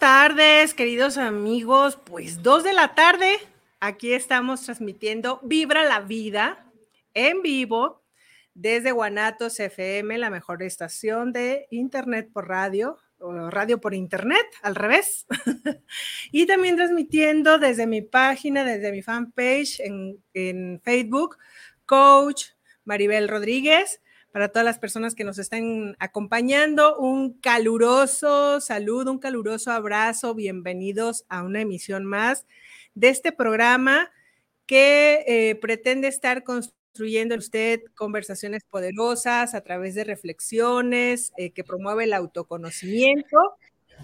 tardes, queridos amigos. Pues dos de la tarde, aquí estamos transmitiendo Vibra la Vida en vivo desde Guanatos FM, la mejor estación de Internet por radio, o radio por Internet, al revés. y también transmitiendo desde mi página, desde mi fanpage en, en Facebook, Coach Maribel Rodríguez para todas las personas que nos están acompañando. Un caluroso saludo, un caluroso abrazo. Bienvenidos a una emisión más de este programa que eh, pretende estar construyendo usted conversaciones poderosas a través de reflexiones, eh, que promueve el autoconocimiento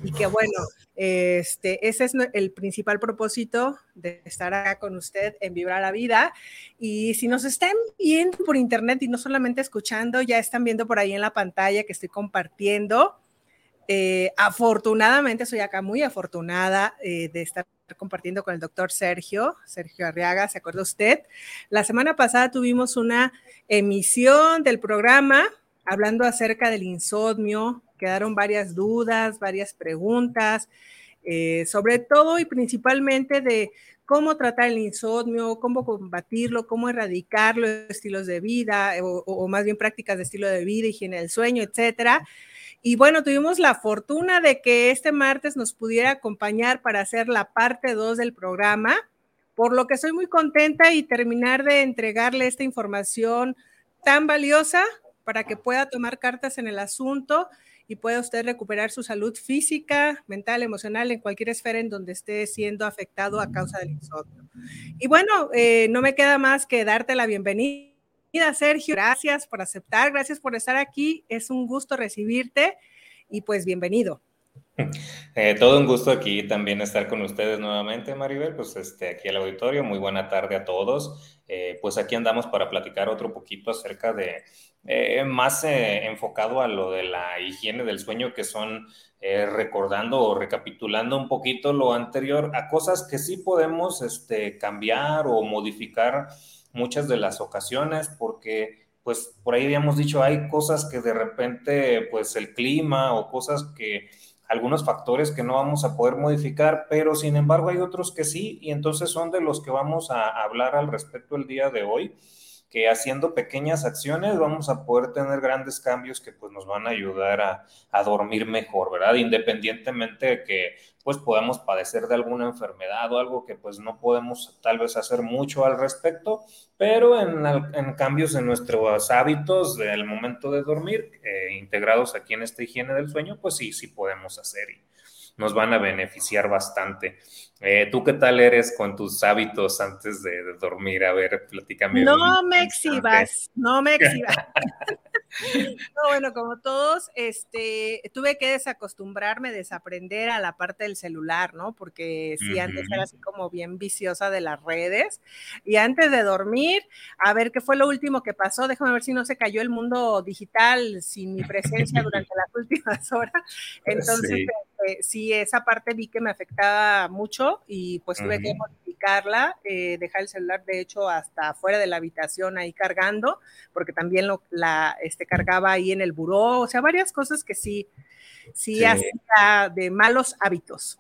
y que bueno, este, ese es el principal propósito de estar acá con usted en Vibrar la Vida. Y si nos están viendo por internet y no solamente escuchando, ya están viendo por ahí en la pantalla que estoy compartiendo. Eh, afortunadamente, soy acá muy afortunada eh, de estar compartiendo con el doctor Sergio, Sergio Arriaga, ¿se acuerda usted? La semana pasada tuvimos una emisión del programa hablando acerca del insomnio, quedaron varias dudas, varias preguntas, eh, sobre todo y principalmente de cómo tratar el insomnio, cómo combatirlo, cómo erradicarlo, estilos de vida, eh, o, más bien prácticas de estilo de vida, higiene del sueño, etcétera. Y bueno, tuvimos la fortuna de que este martes nos pudiera acompañar para hacer la parte 2 del programa, por lo que estoy muy contenta y terminar de entregarle esta información tan valiosa para que pueda tomar cartas en el asunto y pueda usted recuperar su salud física, mental, emocional, en cualquier esfera en donde esté siendo afectado a causa del insomnio. Y bueno, eh, no me queda más que darte la bienvenida, Sergio. Gracias por aceptar, gracias por estar aquí. Es un gusto recibirte y pues bienvenido. Eh, todo un gusto aquí también estar con ustedes nuevamente, Maribel. Pues este, aquí al auditorio, muy buena tarde a todos. Eh, pues aquí andamos para platicar otro poquito acerca de, eh, más enfocado a lo de la higiene del sueño, que son recordando o recapitulando un poquito lo anterior a cosas que sí podemos este, cambiar o modificar muchas de las ocasiones, porque pues por ahí habíamos dicho, hay cosas que de repente, pues el clima o cosas que algunos factores que no vamos a poder modificar, pero sin embargo hay otros que sí, y entonces son de los que vamos a hablar al respecto el día de hoy, que haciendo pequeñas acciones vamos a poder tener grandes cambios que pues nos van a ayudar a, a dormir mejor, ¿verdad? Independientemente de que pues podamos padecer de alguna enfermedad o algo que pues no podemos tal vez hacer mucho al respecto, pero en, en cambios en nuestros hábitos del momento de dormir, eh, integrados aquí en esta higiene del sueño, pues sí, sí podemos hacer nos van a beneficiar bastante. Eh, ¿Tú qué tal eres con tus hábitos antes de, dormir? A ver, platícame. No me exhibas, no me exhibas. no, bueno, como todos, este, tuve que desacostumbrarme, desaprender a la parte del celular, ¿no? Porque sí, antes era así como bien viciosa de las redes. Y antes de dormir, a ver qué fue lo último que pasó. Déjame ver si no se cayó el mundo digital sin mi presencia durante las últimas horas. Entonces, sí. Este, sí, esa parte vi que me afectaba mucho y pues tuve que modificarla, eh, dejar el celular de hecho hasta fuera de la habitación ahí cargando, porque también lo, la, este, cargaba ahí en el buró, o sea, varias cosas que sí, sí, hacía de malos hábitos.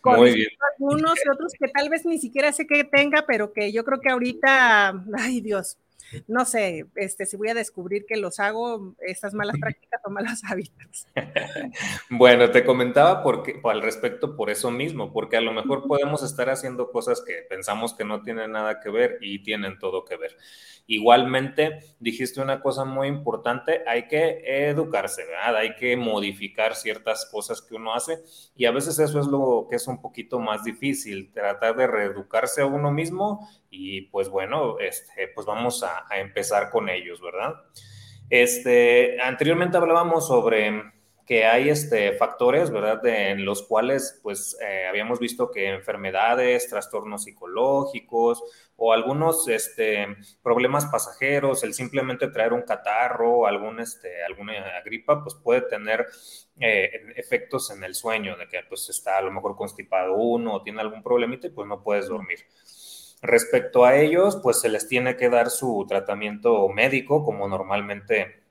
Con Muy bien. algunos y otros que tal vez ni siquiera sé que tenga, pero que yo creo que ahorita, ay Dios, no sé, este, si voy a descubrir que los hago, estas malas prácticas o malos hábitos. bueno, te comentaba porque, al respecto por eso mismo, porque a lo mejor podemos estar haciendo cosas que pensamos que no tienen nada que ver y tienen todo que ver. Igualmente, dijiste una cosa muy importante, hay que educarse, ¿verdad? Hay que modificar ciertas cosas que uno hace y a veces eso es lo que es un poquito más difícil, tratar de reeducarse a uno mismo y pues bueno, este, pues vamos a, empezar con ellos, ¿verdad? Este, anteriormente hablábamos sobre que hay este, factores, ¿verdad?, en los cuales, pues, eh, habíamos visto que enfermedades, trastornos psicológicos o algunos este, problemas pasajeros, el simplemente traer un catarro, algún, este, alguna gripa, pues puede tener eh, efectos en el sueño, de que pues está a lo mejor constipado uno o tiene algún problemita y pues no puedes dormir. Respecto a ellos, pues se les tiene que dar su tratamiento médico como normalmente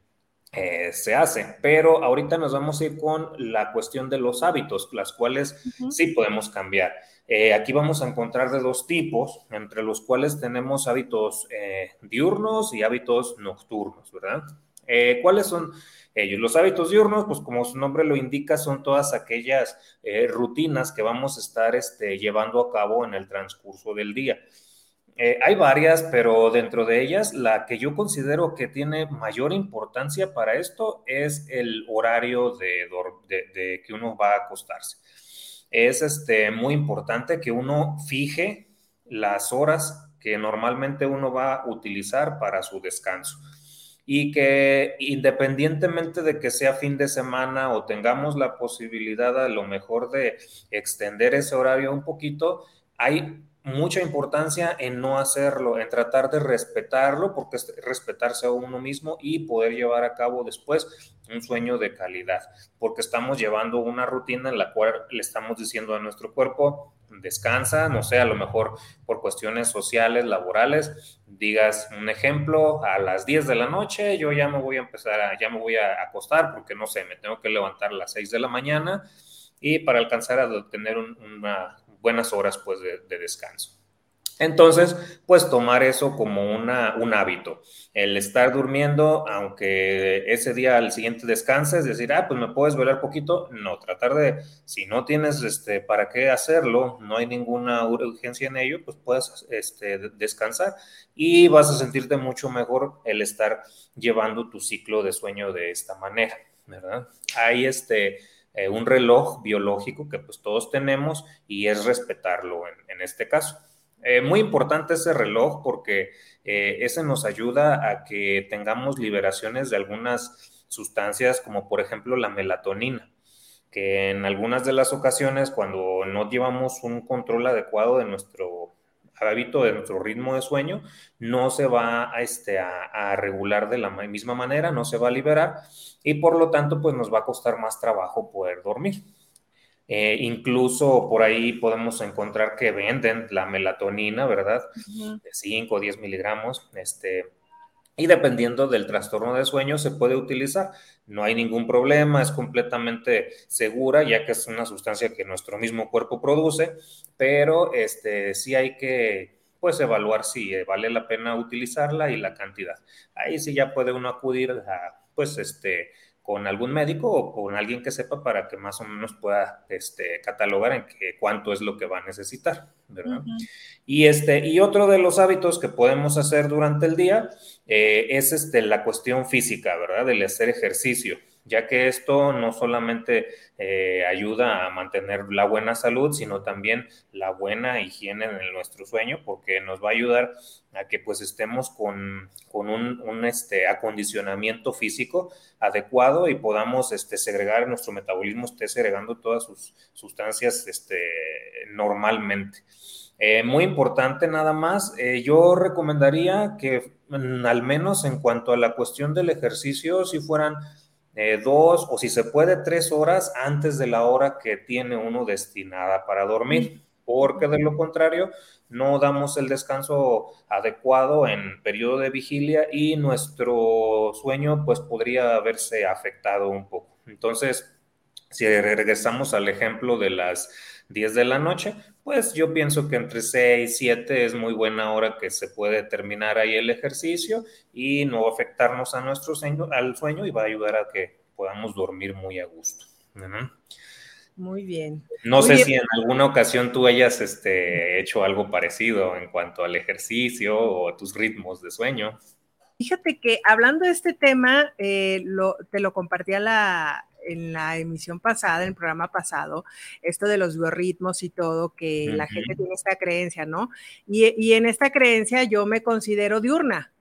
eh, se hace. Pero ahorita nos vamos a ir con la cuestión de los hábitos, las cuales sí podemos cambiar. Eh, aquí vamos a encontrar de dos tipos, entre los cuales tenemos hábitos eh, diurnos y hábitos nocturnos, ¿verdad? ¿Cuáles son ellos? Los hábitos diurnos, pues como su nombre lo indica, son todas aquellas rutinas que vamos a estar este, llevando a cabo en el transcurso del día. Eh, hay varias, pero dentro de ellas, la que yo considero que tiene mayor importancia para esto es el horario de, de, que uno va a acostarse. Es este, muy importante que uno fije las horas que normalmente uno va a utilizar para su descanso y que independientemente de que sea fin de semana o tengamos la posibilidad a lo mejor de extender ese horario un poquito, hay mucha importancia en no hacerlo, en tratar de respetarlo, porque es respetarse a uno mismo y poder llevar a cabo después un sueño de calidad, porque estamos llevando una rutina en la cual le estamos diciendo a nuestro cuerpo, descansa, no sé, a lo mejor por cuestiones sociales, laborales, digas un ejemplo, a las 10 de la noche yo ya me voy a empezar a, ya me voy a acostar porque no sé, me tengo que levantar a las 6 de la mañana y para alcanzar a tener una, buenas horas pues de, descanso. Entonces, pues tomar eso como una, un hábito, el estar durmiendo, aunque ese día al siguiente descanses, decir, ah, pues me puedes velar poquito, no, tratar de, si no tienes este, para qué hacerlo, no hay ninguna urgencia en ello, pues puedes este, descansar y vas a sentirte mucho mejor el estar llevando tu ciclo de sueño de esta manera, ¿verdad? Hay este eh, un reloj biológico que pues todos tenemos y es respetarlo en, este caso. Eh, muy importante ese reloj porque eh, ese nos ayuda a que tengamos liberaciones de algunas sustancias como por ejemplo la melatonina que en algunas de las ocasiones cuando no llevamos un control adecuado de nuestro hábito, de nuestro ritmo de sueño, no se va a, este, a, regular de la misma manera, no se va a liberar y por lo tanto pues nos va a costar más trabajo poder dormir. Eh, incluso por ahí podemos encontrar que venden la melatonina, ¿verdad? De 5 o 10 miligramos, este, y dependiendo del trastorno de sueño se puede utilizar. No hay ningún problema, es completamente segura ya que es una sustancia que nuestro mismo cuerpo produce, pero este, sí hay que pues evaluar si vale la pena utilizarla y la cantidad. Ahí sí ya puede uno acudir a pues este con algún médico o con alguien que sepa para que más o menos pueda este, catalogar en qué, cuánto es lo que va a necesitar, ¿verdad? Y, este, y otro de los hábitos que podemos hacer durante el día eh, es este, la cuestión física, ¿verdad? El hacer ejercicio ya que esto no solamente eh, ayuda a mantener la buena salud, sino también la buena higiene en nuestro sueño, porque nos va a ayudar a que pues estemos con, un, este, acondicionamiento físico adecuado y podamos este, segregar, nuestro metabolismo esté segregando todas sus sustancias este, normalmente. Eh, muy importante nada más, eh, yo recomendaría que mm, al menos en cuanto a la cuestión del ejercicio, si fueran eh, dos o si se puede tres horas antes de la hora que tiene uno destinada para dormir, porque de lo contrario no damos el descanso adecuado en periodo de vigilia y nuestro sueño pues podría haberse afectado un poco. Entonces, si regresamos al ejemplo de las 10 de la noche, pues yo pienso que entre 6 y 7 es muy buena hora que se puede terminar ahí el ejercicio y no afectarnos a nuestro sueño, al sueño y va a ayudar a que podamos dormir muy a gusto. Muy bien. No sé si en alguna ocasión tú hayas este, hecho algo parecido en cuanto al ejercicio o tus ritmos de sueño. Fíjate que hablando de este tema, eh, te lo compartí la, en la emisión pasada, en el programa pasado, esto de los biorritmos y todo, que la gente tiene esta creencia, ¿no? Y, y, en esta creencia yo me considero diurna.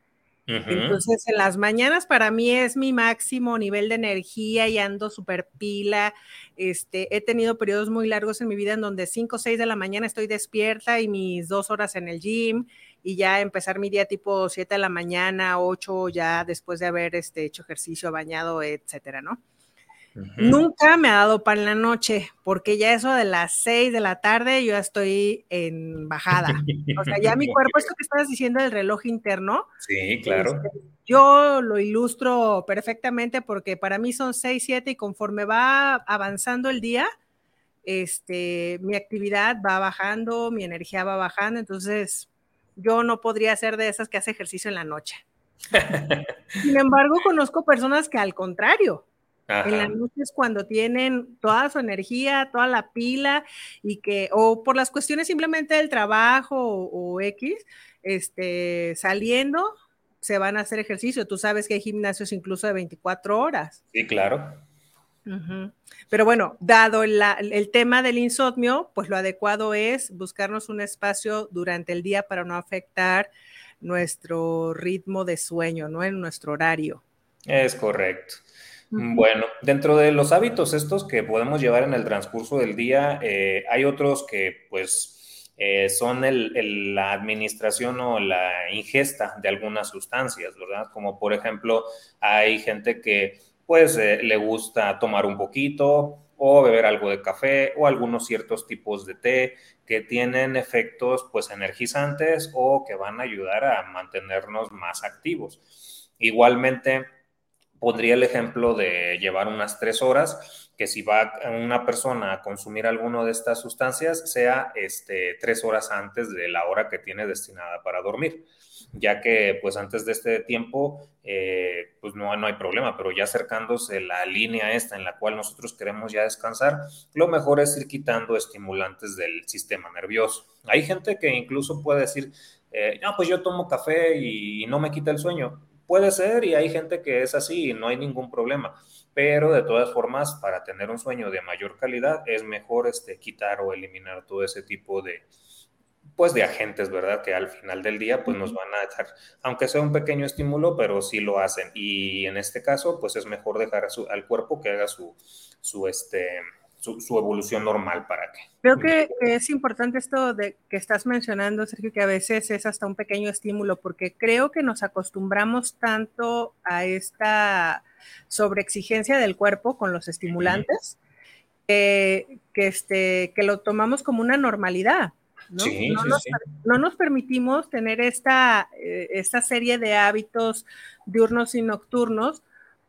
Entonces, en las mañanas para mí es mi máximo nivel de energía y ando súper pila. Este, he tenido periodos muy largos en mi vida en donde 5 o 6 de la mañana estoy despierta y mis dos horas en el gym y ya empezar mi día tipo 7 de la mañana, 8 ya después de haber este, hecho ejercicio, bañado, etcétera, ¿no? Nunca me ha dado pan la noche, porque ya eso de las 6 de la tarde yo ya estoy en bajada. O sea, ya mi cuerpo, esto que estabas diciendo del reloj interno. Sí, claro. Este, yo lo ilustro perfectamente porque para mí son 6, 7 y conforme va avanzando el día, este, mi actividad va bajando, mi energía va bajando, entonces yo no podría ser de esas que hace ejercicio en la noche. Sin embargo, conozco personas que al contrario, en las noches cuando tienen toda su energía, toda la pila y que, o por las cuestiones simplemente del trabajo o, X, este, saliendo, se van a hacer ejercicio. Tú sabes que hay gimnasios incluso de 24 horas. Sí, claro. Pero bueno, dado el tema del insomnio, pues lo adecuado es buscarnos un espacio durante el día para no afectar nuestro ritmo de sueño, ¿no? En nuestro horario. Es correcto. Bueno, dentro de los hábitos estos que podemos llevar en el transcurso del día, eh, hay otros que pues eh, son la administración o la ingesta de algunas sustancias, ¿verdad? Como por ejemplo, hay gente que pues eh, le gusta tomar un poquito o beber algo de café o algunos ciertos tipos de té que tienen efectos pues energizantes o que van a ayudar a mantenernos más activos. Igualmente, pondría el ejemplo de llevar unas tres horas, que si va una persona a consumir alguna de estas sustancias, sea este, tres horas antes de la hora que tiene destinada para dormir, ya que pues antes de este tiempo, eh, pues no, no hay problema, pero ya acercándose la línea esta en la cual nosotros queremos ya descansar, lo mejor es ir quitando estimulantes del sistema nervioso. Hay gente que incluso puede decir, eh, no, pues yo tomo café y no me quita el sueño Puede ser y hay gente que es así y no hay ningún problema, pero de todas formas, para tener un sueño de mayor calidad es mejor este, quitar o eliminar todo ese tipo de, pues de agentes, ¿verdad? Que al final del día pues nos van a dejar, aunque sea un pequeño estímulo, pero sí lo hacen. Y en este caso pues es mejor dejar al cuerpo que haga su, su, este, su, evolución normal para que. Creo que es importante esto de que estás mencionando, Sergio, que a veces es hasta un pequeño estímulo, porque creo que nos acostumbramos tanto a esta sobreexigencia del cuerpo con los estimulantes, que, este, que lo tomamos como una normalidad. ¿no? no, nos, no, nos, permitimos tener esta, eh, esta serie de hábitos diurnos y nocturnos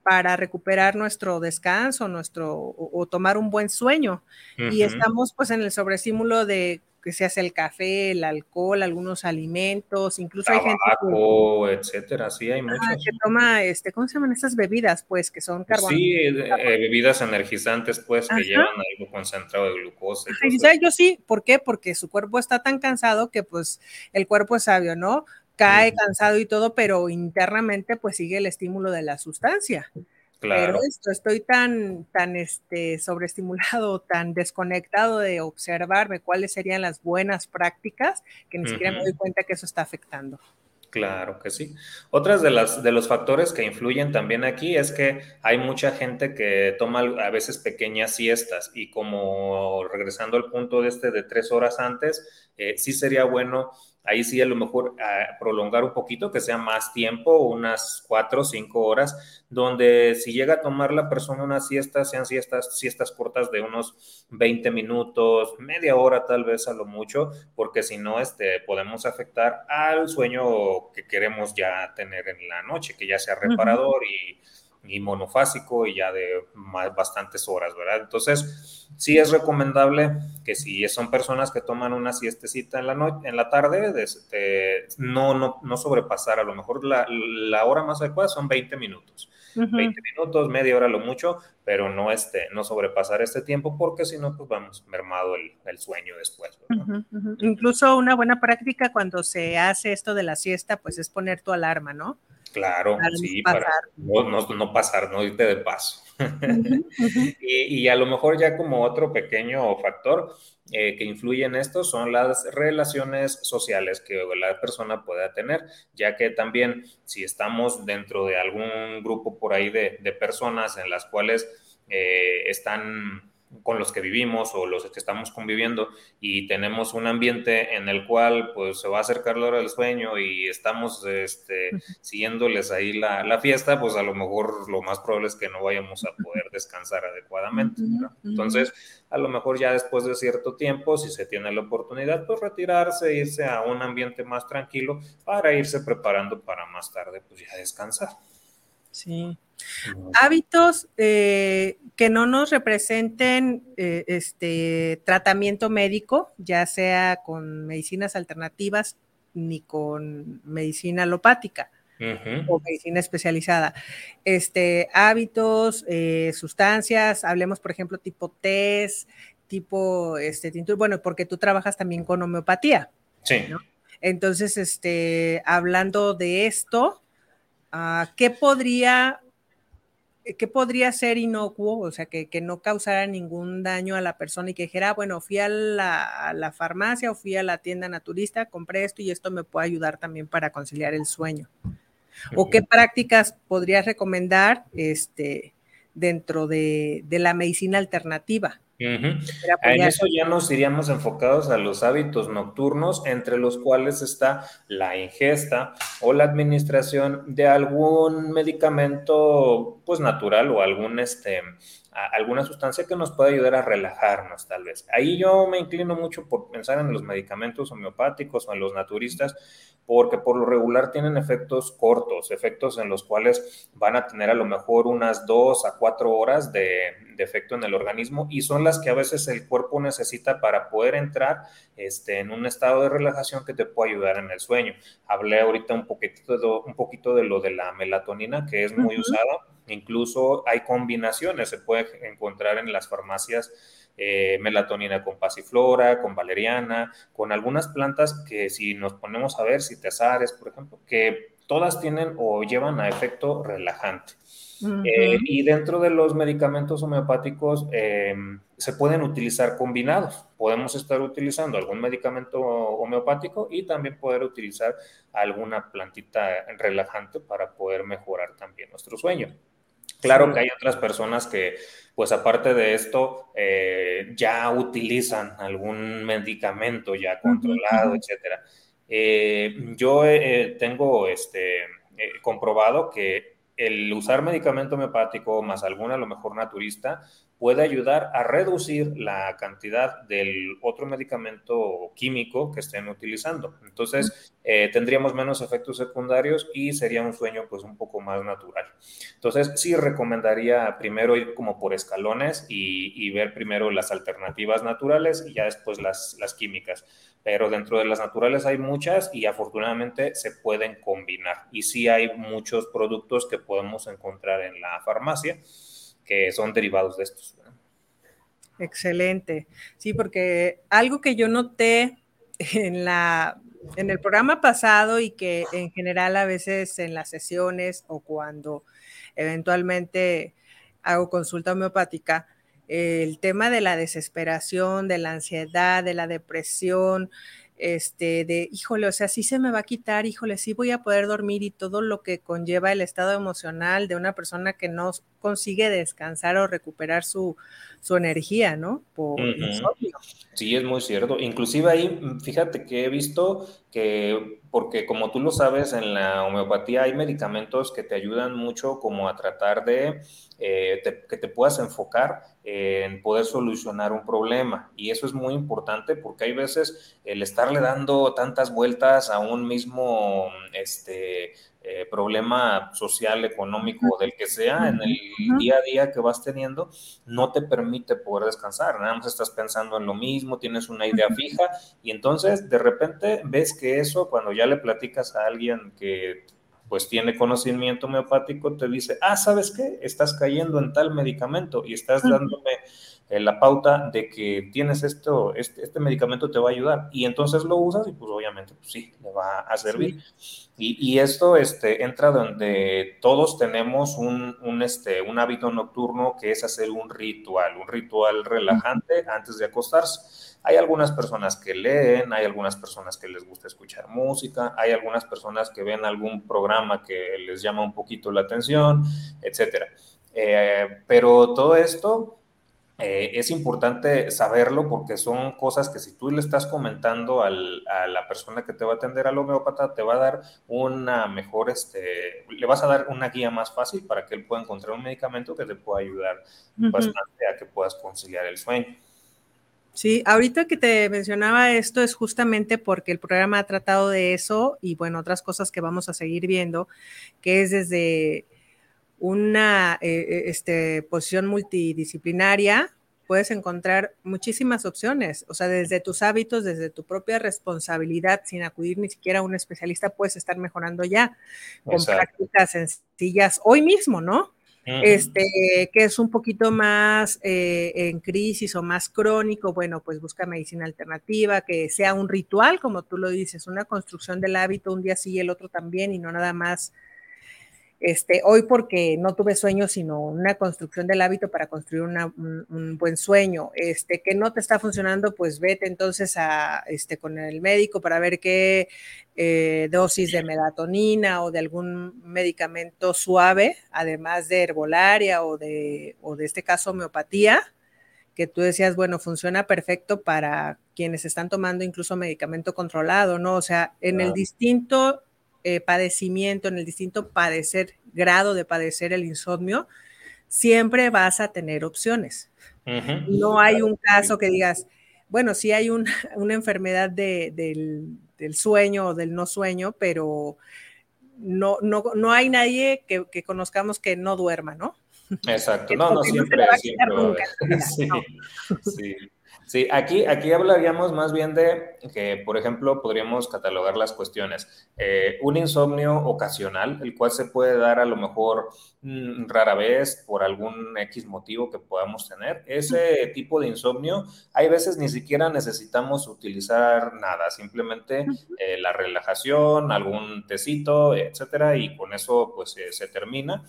para recuperar nuestro descanso, nuestro o, tomar un buen sueño. Y estamos pues en el sobreestímulo de que se hace el café, el alcohol, algunos alimentos, incluso hay gente que, etcétera, sí hay muchos. que toma este, ¿cómo se llaman estas bebidas? Pues que son carbohidratos. Sí, eh, eh, bebidas energizantes pues que llevan algo concentrado de glucosa. yo sí, ¿por qué? Porque su cuerpo está tan cansado que pues el cuerpo es sabio, ¿no? Cae cansado y todo, pero internamente pues sigue el estímulo de la sustancia. Claro. Pero esto, estoy tan, tan este, sobreestimulado, tan desconectado de observarme cuáles serían las buenas prácticas, que ni siquiera me doy cuenta que eso está afectando. Claro que sí. Otras de las de los factores que influyen también aquí es que hay mucha gente que toma a veces pequeñas siestas y como regresando al punto de este de tres horas antes, eh, sí sería bueno ahí sí a lo mejor prolongar un poquito, que sea más tiempo, unas cuatro o cinco horas, donde si llega a tomar la persona una siesta, sean siestas, siestas cortas de unos 20 minutos, media hora tal vez a lo mucho, porque si no, este, podemos afectar al sueño que queremos ya tener en la noche, que ya sea reparador y y monofásico y ya de más, bastantes horas, ¿verdad? Entonces, sí es recomendable que si son personas que toman una siestecita en la noche, en la tarde, este, no, no, no sobrepasar, a lo mejor la, la hora más adecuada son 20 minutos. 20 minutos, media hora lo mucho, pero no, este, no sobrepasar este tiempo porque si no, pues vamos mermado el, el sueño después. Incluso una buena práctica cuando se hace esto de la siesta, pues es poner tu alarma, ¿no? Claro, sí, para no, no, pasar, no irte de paso. y, y, a lo mejor ya como otro pequeño factor eh, que influye en esto son las relaciones sociales que la persona pueda tener, ya que también si estamos dentro de algún grupo por ahí de, de personas en las cuales eh, están con los que vivimos o los que estamos conviviendo y tenemos un ambiente en el cual pues se va a acercar la hora del sueño y estamos este, siguiéndoles ahí la, la, fiesta, pues a lo mejor lo más probable es que no vayamos a poder descansar adecuadamente. Entonces, a lo mejor ya después de cierto tiempo, si se tiene la oportunidad, pues retirarse, irse a un ambiente más tranquilo para irse preparando para más tarde, pues ya descansar. Sí. Hábitos eh, que no nos representen eh, este tratamiento médico, ya sea con medicinas alternativas ni con medicina alopática o medicina especializada. Este, hábitos, eh, sustancias, hablemos por ejemplo tipo test, tipo este bueno, porque tú trabajas también con homeopatía. Sí. Entonces, este, hablando de esto, ah, ¿qué podría ¿qué podría ser inocuo? O sea, que, no causara ningún daño a la persona y que dijera, ah, bueno, fui a la, farmacia o fui a la tienda naturista, compré esto y esto me puede ayudar también para conciliar el sueño. ¿O qué prácticas podrías recomendar este, dentro de, de la medicina alternativa? En eso ya nos iríamos enfocados a los hábitos nocturnos, entre los cuales está la ingesta o la administración de algún medicamento pues natural o algún este alguna sustancia que nos pueda ayudar a relajarnos, tal vez. Ahí yo me inclino mucho por pensar en los medicamentos homeopáticos o en los naturistas, porque por lo regular tienen efectos cortos, efectos en los cuales van a tener a lo mejor unas dos a cuatro horas de, efecto en el organismo y son las que a veces el cuerpo necesita para poder entrar este, en un estado de relajación que te pueda ayudar en el sueño. Hablé ahorita un poquito de, un poquito de lo de la melatonina, que es muy usada Incluso hay combinaciones, se puede encontrar en las farmacias eh, melatonina con pasiflora, con valeriana, con algunas plantas que si nos ponemos a ver, citesares, por ejemplo, que todas tienen o llevan a efecto relajante. Eh, y dentro de los medicamentos homeopáticos em, se pueden utilizar combinados. Podemos estar utilizando algún medicamento homeopático y también poder utilizar alguna plantita relajante para poder mejorar también nuestro sueño. Claro que hay otras personas que, pues aparte de esto, eh, ya utilizan algún medicamento ya controlado, etcétera. Eh, yo eh, tengo este, comprobado que el usar medicamento homeopático más alguna, a lo mejor naturista, puede ayudar a reducir la cantidad del otro medicamento químico que estén utilizando. Entonces, eh, tendríamos menos efectos secundarios y sería un sueño pues un poco más natural. Entonces, sí recomendaría primero ir como por escalones y, ver primero las alternativas naturales y ya después las, las químicas. Pero dentro de las naturales hay muchas y afortunadamente se pueden combinar. Y sí hay muchos productos que podemos encontrar en la farmacia que son derivados de estos. Excelente. Sí, porque algo que yo noté en la en el programa pasado y que en general a veces en las sesiones o cuando eventualmente hago consulta homeopática, el tema de la desesperación, de la ansiedad, de la depresión, este, de, híjole, o sea, sí se me va a quitar, híjole, sí voy a poder dormir y todo lo que conlleva el estado emocional de una persona que no consigue descansar o recuperar su, su energía, ¿no? Por Sí, es muy cierto. Inclusive ahí, fíjate que he visto que, porque como tú lo sabes, en la homeopatía hay medicamentos que te ayudan mucho como a tratar de eh, que te puedas enfocar en poder solucionar un problema. Y eso es muy importante porque hay veces el estarle dando tantas vueltas a un mismo, este, eh, problema social, económico, del que sea, en el día a día que vas teniendo, no te permite poder descansar. Nada más estás pensando en lo mismo, tienes una idea fija y entonces de repente ves que eso, cuando ya le platicas a alguien que pues tiene conocimiento homeopático, te dice, ah, ¿sabes qué? Estás cayendo en tal medicamento y estás dándome eh, la pauta de que tienes esto, este, este, medicamento te va a ayudar. Y entonces lo usas y pues obviamente, pues sí, le va a servir. Y, y, esto este, entra donde todos tenemos un, un, este, un hábito nocturno que es hacer un ritual, un ritual relajante antes de acostarse. Hay algunas personas que leen, hay algunas personas que les gusta escuchar música, hay algunas personas que ven algún programa que les llama un poquito la atención, etcétera. Eh, pero todo esto eh, es importante saberlo porque son cosas que si tú le estás comentando a la persona que te va a atender al homeópata, te va a dar una mejor, este, le vas a dar una guía más fácil para que él pueda encontrar un medicamento que te pueda ayudar bastante a que puedas conciliar el sueño. Sí, ahorita que te mencionaba esto es justamente porque el programa ha tratado de eso y bueno, otras cosas que vamos a seguir viendo, que es desde una eh, eh, este, posición multidisciplinaria, puedes encontrar muchísimas opciones, o sea, desde tus hábitos, desde tu propia responsabilidad, sin acudir ni siquiera a un especialista, puedes estar mejorando ya con prácticas sencillas hoy mismo, ¿no? este, que es un poquito más eh, en crisis o más crónico, bueno, pues busca medicina alternativa, que sea un ritual, como tú lo dices, una construcción del hábito, un día sí y el otro también, y no nada más este, hoy porque no tuve sueño, sino una construcción del hábito para construir un, buen sueño. Este, que no te está funcionando, pues vete entonces a, este, con el médico para ver qué eh, dosis de melatonina o de algún medicamento suave, además de herbolaria o de, o de este caso homeopatía, que tú decías, bueno, funciona perfecto para quienes están tomando incluso medicamento controlado, ¿no? O sea, en el distinto eh, padecimiento, en el distinto padecer, grado de padecer el insomnio, siempre vas a tener opciones. No hay un caso que digas, bueno, sí hay una enfermedad del, sueño o del no sueño, pero no, no, no hay nadie que, conozcamos que no duerma, ¿no? Exacto, no, no siempre, siempre. Sí, sí. Sí, aquí, aquí hablaríamos más bien de que, por ejemplo, podríamos catalogar las cuestiones. Eh, un insomnio ocasional, el cual se puede dar a lo mejor mm, rara vez por algún X motivo que podamos tener. Ese tipo de insomnio, hay veces ni siquiera necesitamos utilizar nada, simplemente eh, la relajación, algún tecito, etcétera, y con eso pues se termina.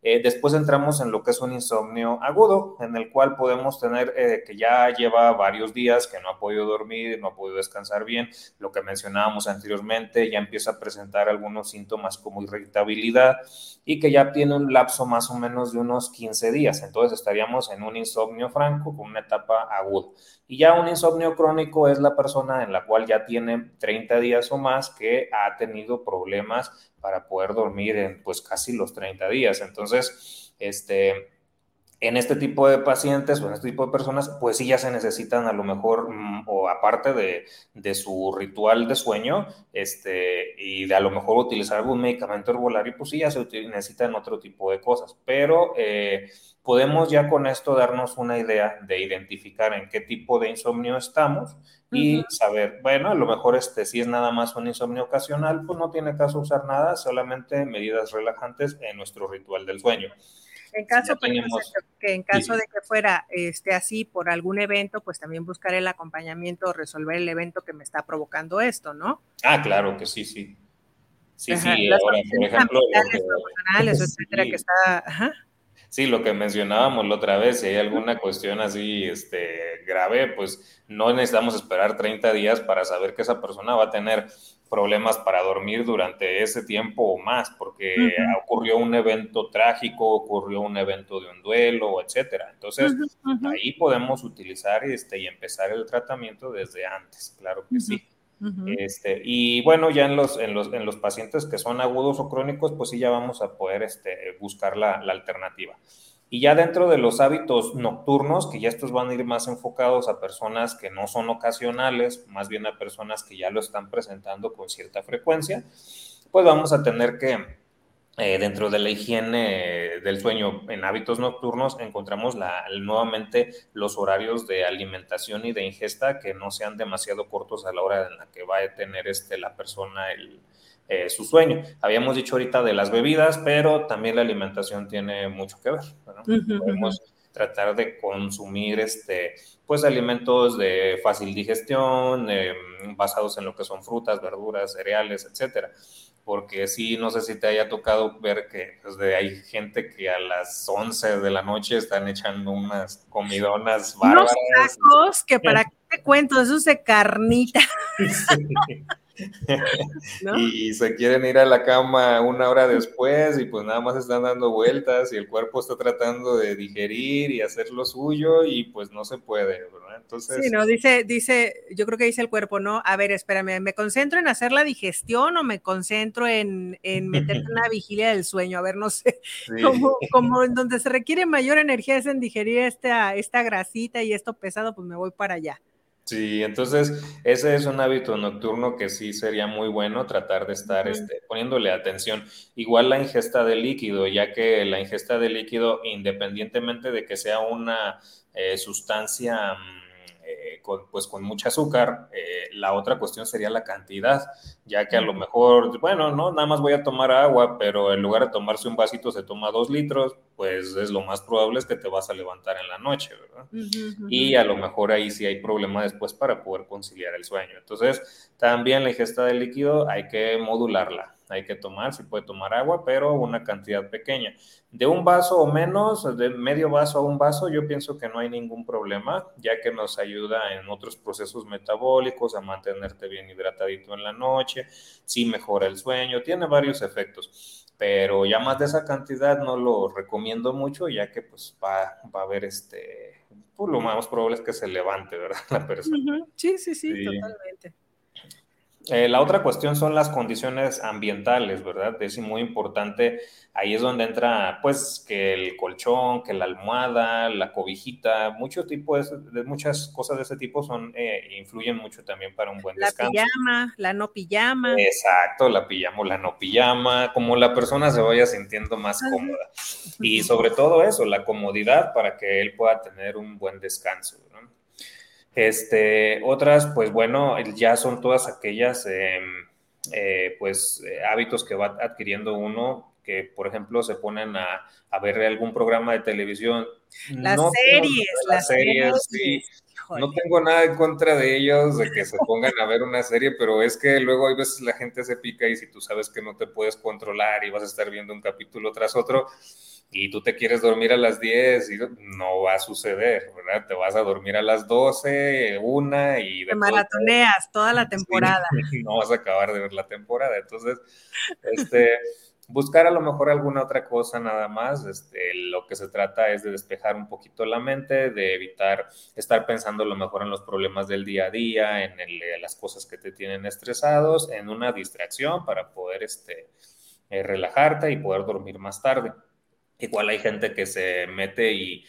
Eh, después entramos en lo que es un insomnio agudo, en el cual podemos tener eh, que ya lleva varios días que no ha podido dormir, no ha podido descansar bien, lo que mencionábamos anteriormente, ya empieza a presentar algunos síntomas como irritabilidad y que ya tiene un lapso más o menos de unos 15 días. Entonces estaríamos en un insomnio franco con una etapa aguda. Y ya un insomnio crónico es la persona en la cual ya tiene 30 días o más que ha tenido problemas para poder dormir en pues casi los 30 días. Entonces, este, en este tipo de pacientes o en este tipo de personas, pues sí ya se necesitan a lo mejor, mm, o aparte de, de, su ritual de sueño, este, y de a lo mejor utilizar algún medicamento herbolario, pues sí ya se necesitan otro tipo de cosas. Pero eh, podemos ya con esto darnos una idea de identificar en qué tipo de insomnio estamos y saber, bueno, a lo mejor este, si es nada más un insomnio ocasional, pues no tiene caso usar nada, solamente medidas relajantes en nuestro ritual del sueño. En caso, que en caso de que fuera este, así por algún evento, pues también buscar el acompañamiento o resolver el evento que me está provocando esto, ¿no? Ah, claro que sí, sí. Sí, sí, ahora, por ejemplo. etcétera, que está. Ajá. Sí, lo que mencionábamos la otra vez, si hay alguna cuestión así este, grave, pues no necesitamos esperar 30 días para saber que esa persona va a tener problemas para dormir durante ese tiempo o más, porque ocurrió un evento trágico, ocurrió un evento de un duelo, etcétera. Entonces, ahí podemos utilizar este, y empezar el tratamiento desde antes, claro que sí este, y bueno, ya en los, en, los, en los pacientes que son agudos o crónicos, pues sí, ya vamos a poder este, buscar la, la, alternativa. Y ya dentro de los hábitos nocturnos, que ya estos van a ir más enfocados a personas que no son ocasionales, más bien a personas que ya lo están presentando con cierta frecuencia, pues vamos a tener que eh, dentro de la higiene del sueño en hábitos nocturnos encontramos la, nuevamente los horarios de alimentación y de ingesta que no sean demasiado cortos a la hora en la que va a tener este, la persona el, eh, su sueño. Habíamos dicho ahorita de las bebidas, pero también la alimentación tiene mucho que ver. Podemos tratar de consumir este, pues, alimentos de fácil digestión, em, basados en lo que son frutas, verduras, cereales, etcétera porque sí, no sé si te haya tocado ver que pues, hay gente que a las 11 de la noche están echando unas comidonas bárbaras. Unos tacos que para qué te cuento, eso se carnita. Y se quieren ir a la cama una hora después y pues nada más están dando vueltas y el cuerpo está tratando de digerir y hacer lo suyo y pues no se puede, ¿verdad? Entonces... Sí, no, dice, dice, yo creo que dice el cuerpo, no, a ver, espérame, ¿me concentro en hacer la digestión o me concentro en, en meterte en la vigilia del sueño? A ver, no sé, como, como en donde se requiere mayor energía es en digerir esta, esta grasita y esto pesado, pues me voy para allá. Sí, entonces ese es un hábito nocturno que sí sería muy bueno tratar de estar este, poniéndole atención. Igual la ingesta de líquido, ya que la ingesta de líquido, independientemente de que sea una eh, sustancia mm, eh, con, pues con mucha azúcar. Eh, la otra cuestión sería la cantidad, ya que a lo mejor, bueno, no, nada más voy a tomar agua, pero en lugar de tomarse un vasito se toma dos litros, pues es lo más probable es que te vas a levantar en la noche, ¿verdad? Y a lo mejor ahí sí hay problema después para poder conciliar el sueño. Entonces, también la ingesta de líquido hay que modularla hay que tomar, se puede tomar agua, pero una cantidad pequeña. De un vaso o menos, de medio vaso a un vaso, yo pienso que no hay ningún problema, ya que nos ayuda en otros procesos metabólicos a mantenerte bien hidratadito en la noche, sí mejora el sueño, tiene varios efectos. Pero ya más de esa cantidad no lo recomiendo mucho, ya que pues va, va a haber este, pues lo más probable es que se levante, ¿verdad? La persona. sí, sí, sí, totalmente. Eh, la otra cuestión son las condiciones ambientales, ¿verdad? Es muy importante, ahí es donde entra, pues, que el colchón, que la almohada, la cobijita, mucho tipo de, muchas cosas de ese tipo son, eh, influyen mucho también para un buen descanso. La pijama, la no pijama. Exacto, la pijama o la no pijama, como la persona se vaya sintiendo más cómoda. Y sobre todo eso, la comodidad para que él pueda tener un buen descanso, ¿no? Este, otras, pues bueno, ya son todas aquellas, em, eh, pues, eh, hábitos que va adquiriendo uno, que por ejemplo se ponen a, ver algún programa de televisión. Las series, las, series, sí. No tengo nada en contra de ellos, de que se pongan a ver una serie, pero es que luego hay veces la gente se pica y si tú sabes que no te puedes controlar y vas a estar viendo un capítulo tras otro, y tú te quieres dormir a las 10 y no va a suceder, ¿verdad? Te vas a dormir a las 12, una y... Te maratoneas toda la temporada. no vas a acabar de ver la temporada. Entonces, este, buscar a lo mejor alguna otra cosa nada más. Este, lo que se trata es de despejar un poquito la mente, de evitar estar pensando a lo mejor en los problemas del día a día, en las cosas que te tienen estresados, en una distracción para poder este, eh, relajarte y poder dormir más tarde. Igual hay gente que se mete y,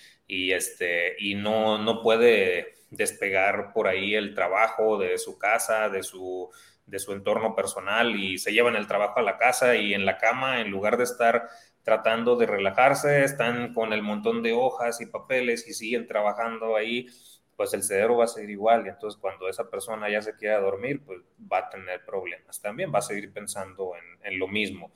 este, y no, no puede despegar por ahí el trabajo de su casa, de su, de su entorno personal y se llevan el trabajo a la casa y en la cama, en lugar de estar tratando de relajarse, están con el montón de hojas y papeles y siguen trabajando ahí, pues el cerebro va a seguir igual y entonces cuando esa persona ya se quiera dormir, pues va a tener problemas también, va a seguir pensando en, en lo mismo.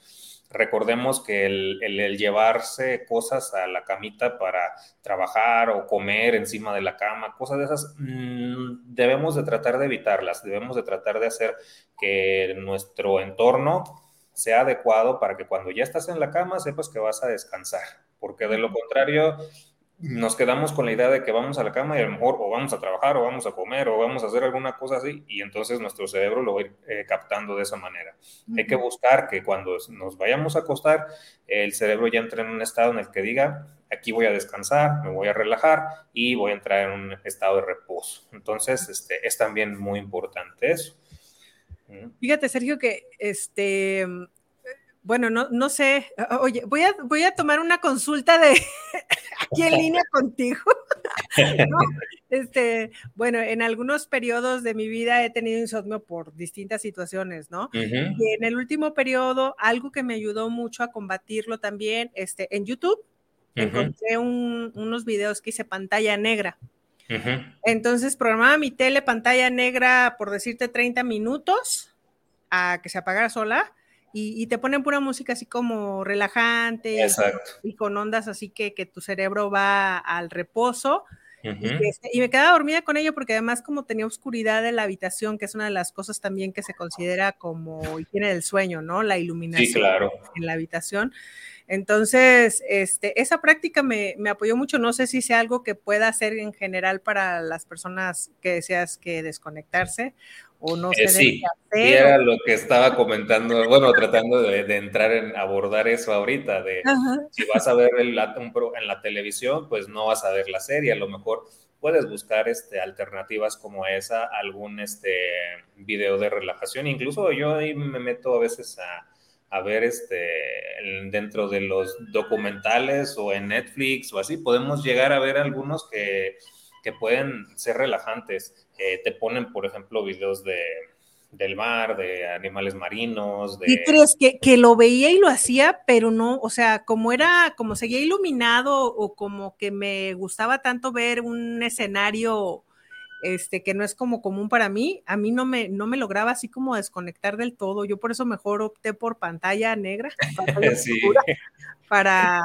Recordemos que el, llevarse cosas a la camita para trabajar o comer encima de la cama, cosas de esas, mm, debemos de tratar de evitarlas, debemos de tratar de hacer que nuestro entorno sea adecuado para que cuando ya estás en la cama sepas que vas a descansar, porque de lo contrario nos quedamos con la idea de que vamos a la cama y a lo mejor o vamos a trabajar o vamos a comer o vamos a hacer alguna cosa así y entonces nuestro cerebro lo va a ir eh, captando de esa manera. Hay que buscar que cuando nos vayamos a acostar, el cerebro ya entre en un estado en el que diga, aquí voy a descansar, me voy a relajar y voy a entrar en un estado de reposo. Entonces, este, es también muy importante eso. Fíjate, Sergio, que este, bueno, no, no sé, oye, voy a, voy a tomar una consulta de aquí en línea contigo. este, bueno, en algunos periodos de mi vida he tenido insomnio por distintas situaciones, ¿no? Y en el último periodo, algo que me ayudó mucho a combatirlo también, este, en YouTube, encontré unos videos que hice pantalla negra. Entonces programaba mi tele pantalla negra, por decirte 30 minutos, a que se apagara sola y, te ponen pura música así como relajante y con ondas así que, que tu cerebro va al reposo. Este, y, me quedaba dormida con ello porque además como tenía oscuridad en la habitación, que es una de las cosas también que se considera como higiene del sueño, ¿no? La iluminación en la habitación. Entonces, este, esa práctica me, me, apoyó mucho. No sé si sea algo que pueda hacer en general para las personas que deseas que desconectarse o no eh, sí, era lo que estaba comentando, bueno, tratando de, entrar en abordar eso ahorita, de si vas a ver el, en la televisión, pues no vas a ver la serie, a lo mejor puedes buscar este, alternativas como esa, algún este, video de relajación, incluso yo ahí me meto a veces a, a ver este, dentro de los documentales o en Netflix o así, podemos llegar a ver algunos que que pueden ser relajantes. Eh, te ponen, por ejemplo, videos de, del mar, de animales marinos. De... ¿Y crees que, que, lo veía y lo hacía, pero no, o sea, como era, como seguía iluminado o como que me gustaba tanto ver un escenario este, que no es como común para mí, a mí no me, no me lograba así como desconectar del todo. Yo por eso mejor opté por pantalla negra, para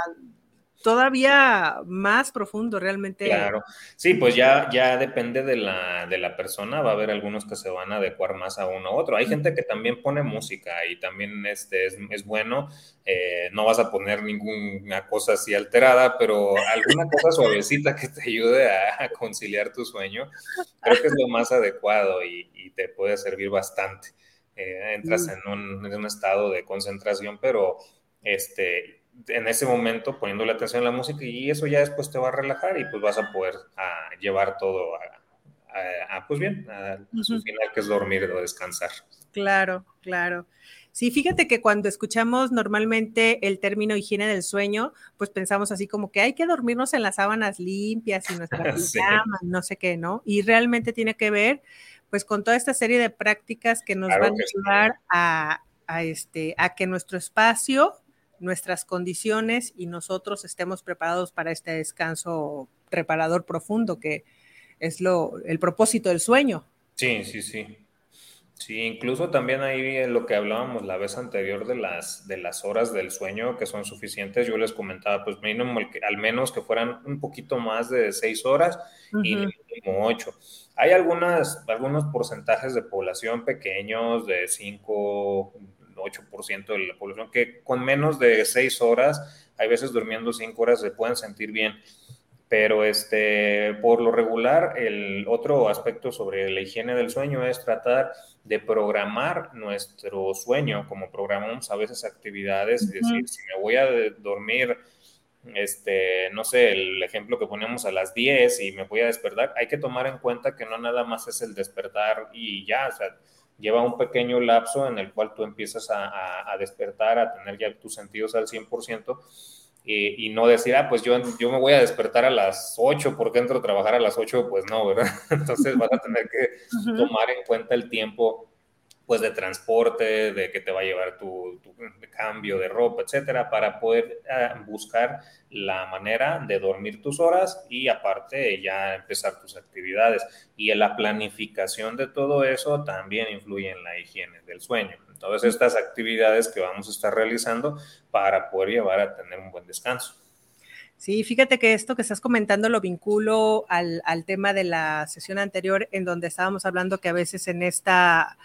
todavía más profundo realmente. Claro, sí, pues ya, ya depende de la, de la persona, va a haber algunos que se van a adecuar más a uno u otro. Hay gente que también pone música y también este es, es bueno, eh, no vas a poner ninguna cosa así alterada, pero alguna cosa suavecita que te ayude a, conciliar tu sueño, creo que es lo más adecuado y, te puede servir bastante. Eh, entras en un, en un estado de concentración, pero este, en ese momento poniéndole atención a la música y eso ya después te va a relajar y pues vas a poder llevar todo a, pues bien, a su final que es dormir o descansar. Claro, claro. Sí, fíjate que cuando escuchamos normalmente el término higiene del sueño, pues pensamos así como que hay que dormirnos en las sábanas limpias y nuestra pijama, no sé qué, ¿no? Y realmente tiene que ver pues con toda esta serie de prácticas que nos van a ayudar a, a, este, a que nuestro espacio nuestras condiciones y nosotros estemos preparados para este descanso reparador profundo, que es lo, el propósito del sueño. Sí, sí, sí. Sí, incluso también ahí lo que hablábamos la vez anterior de las, de las horas del sueño que son suficientes, yo les comentaba, pues mínimo, al menos que fueran un poquito más de seis horas y mínimo ocho. Hay algunas, algunos porcentajes de población pequeños de cinco, 8% de la población, que con menos de 6 horas, hay veces durmiendo 5 horas, se pueden sentir bien. Pero este, por lo regular, el otro aspecto sobre la higiene del sueño es tratar de programar nuestro sueño, como programamos a veces actividades, es decir, si me voy a dormir este, no sé, el ejemplo que ponemos a las 10 y me voy a despertar, hay que tomar en cuenta que no nada más es el despertar y ya, o sea, lleva un pequeño lapso en el cual tú empiezas a, despertar, a tener ya tus sentidos al 100% y, y, no decir, ah, pues yo, yo me voy a despertar a las 8 porque entro a trabajar a las 8, pues no, ¿verdad? Entonces vas a tener que tomar en cuenta el tiempo pues de transporte, de que te va a llevar tu, cambio de ropa, etcétera, para poder eh, buscar la manera de dormir tus horas y aparte ya empezar tus actividades. Y en la planificación de todo eso también influye en la higiene del sueño. Todas estas actividades que vamos a estar realizando para poder llevar a tener un buen descanso. Sí, fíjate que esto que estás comentando lo vinculo al, al tema de la sesión anterior en donde estábamos hablando que a veces en esta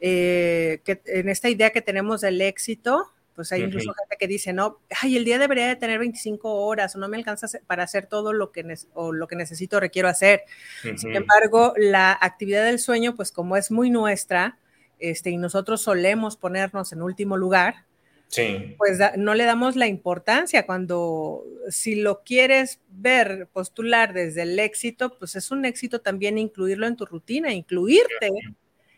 eh, que en esta idea que tenemos del éxito, pues hay incluso gente que dice, no, ay, el día debería de tener 25 horas o no me alcanza para hacer todo lo que, o lo que necesito o requiero hacer. Sin embargo, la actividad del sueño, pues como es muy nuestra, este, y nosotros solemos ponernos en último lugar, pues no le damos la importancia cuando si lo quieres ver, postular desde el éxito, pues es un éxito también incluirlo en tu rutina, incluirte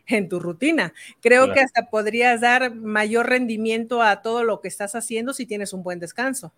en tu rutina. Creo que hasta podrías dar mayor rendimiento a todo lo que estás haciendo si tienes un buen descanso.